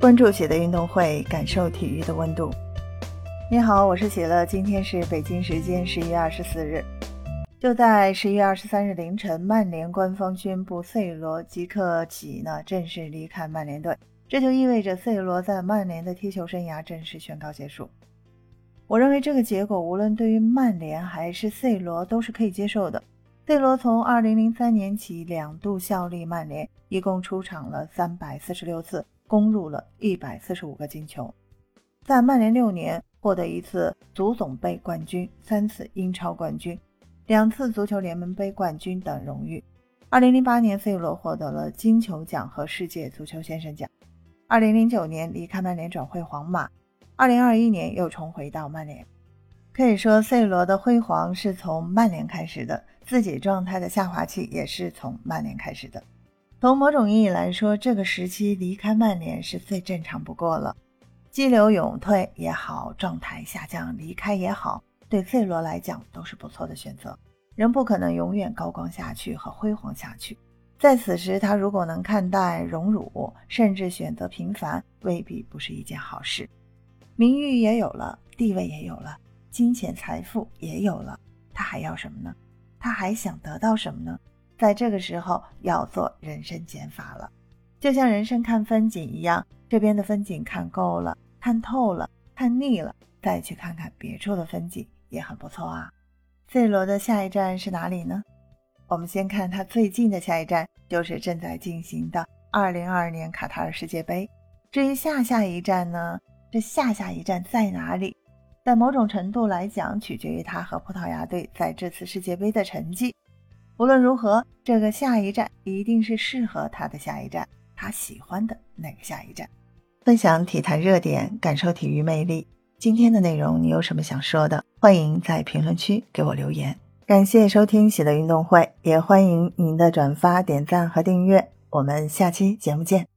关注喜乐运动会，感受体育的温度。你好，我是喜乐。今天是北京时间十一月二十四日。就在十一月二十三日凌晨，曼联官方宣布 C 罗即刻起呢正式离开曼联队，这就意味着 C 罗在曼联的踢球生涯正式宣告结束。我认为这个结果无论对于曼联还是 C 罗都是可以接受的。C 罗从二零零三年起两度效力曼联，一共出场了三百四十六次。攻入了一百四十五个进球，在曼联六年获得一次足总杯冠军、三次英超冠军、两次足球联盟杯冠军等荣誉。二零零八年，C 罗获得了金球奖和世界足球先生奖。二零零九年离开曼联转会皇马，二零二一年又重回到曼联。可以说，C 罗的辉煌是从曼联开始的，自己状态的下滑期也是从曼联开始的。从某种意义来说，这个时期离开曼联是最正常不过了。激流勇退也好，状态下降离开也好，对费罗来讲都是不错的选择。人不可能永远高光下去和辉煌下去，在此时他如果能看待荣辱，甚至选择平凡，未必不是一件好事。名誉也有了，地位也有了，金钱财富也有了，他还要什么呢？他还想得到什么呢？在这个时候要做人生减法了，就像人生看风景一样，这边的风景看够了、看透了、看腻了，再去看看别处的风景也很不错啊。C 罗的下一站是哪里呢？我们先看他最近的下一站，就是正在进行的2022年卡塔尔世界杯。至于下下一站呢？这下下一站在哪里？在某种程度来讲，取决于他和葡萄牙队在这次世界杯的成绩。无论如何，这个下一站一定是适合他的下一站，他喜欢的那个下一站。分享体坛热点，感受体育魅力。今天的内容你有什么想说的？欢迎在评论区给我留言。感谢收听喜乐运动会，也欢迎您的转发、点赞和订阅。我们下期节目见。